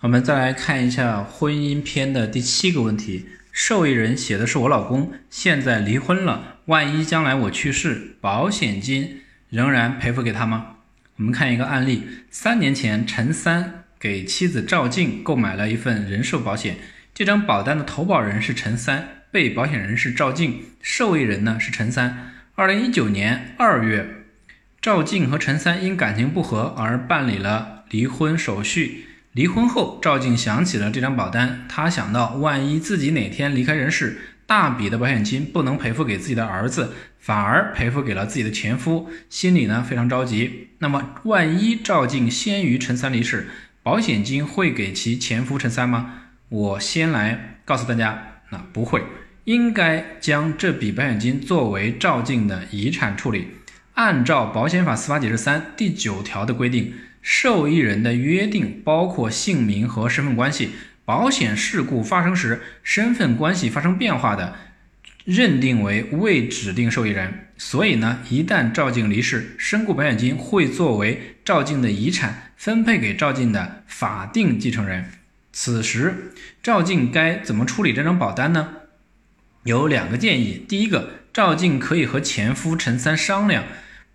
我们再来看一下婚姻篇的第七个问题，受益人写的是我老公，现在离婚了，万一将来我去世，保险金仍然赔付给他吗？我们看一个案例，三年前陈三给妻子赵静购买了一份人寿保险，这张保单的投保人是陈三，被保险人是赵静，受益人呢是陈三。二零一九年二月，赵静和陈三因感情不和而办理了离婚手续。离婚后，赵静想起了这张保单，她想到万一自己哪天离开人世，大笔的保险金不能赔付给自己的儿子，反而赔付给了自己的前夫，心里呢非常着急。那么，万一赵静先于陈三离世，保险金会给其前夫陈三吗？我先来告诉大家，那不会，应该将这笔保险金作为赵静的遗产处理。按照保险法司法解释三第九条的规定。受益人的约定包括姓名和身份关系。保险事故发生时，身份关系发生变化的，认定为未指定受益人。所以呢，一旦赵静离世，身故保险金会作为赵静的遗产分配给赵静的法定继承人。此时，赵静该怎么处理这张保单呢？有两个建议。第一个，赵静可以和前夫陈三商量。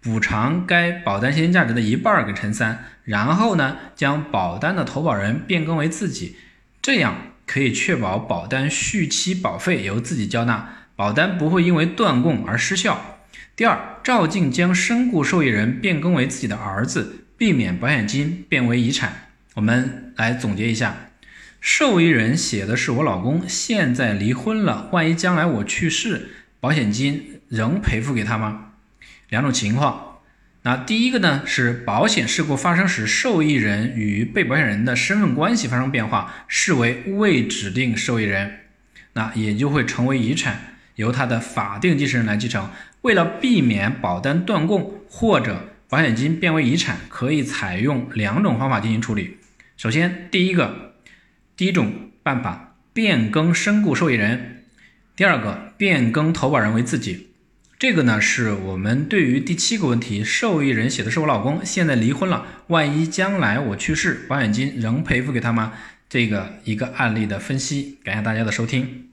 补偿该保单现金价值的一半给陈三，然后呢，将保单的投保人变更为自己，这样可以确保保单续期保费由自己交纳，保单不会因为断供而失效。第二，赵静将身故受益人变更为自己的儿子，避免保险金变为遗产。我们来总结一下，受益人写的是我老公，现在离婚了，万一将来我去世，保险金仍赔付给他吗？两种情况，那第一个呢是保险事故发生时，受益人与被保险人的身份关系发生变化，视为未指定受益人，那也就会成为遗产，由他的法定继承人来继承。为了避免保单断供或者保险金变为遗产，可以采用两种方法进行处理。首先，第一个，第一种办法变更身故受益人；第二个，变更投保人为自己。这个呢，是我们对于第七个问题，受益人写的是我老公，现在离婚了，万一将来我去世，保险金仍赔付给他吗？这个一个案例的分析，感谢大家的收听。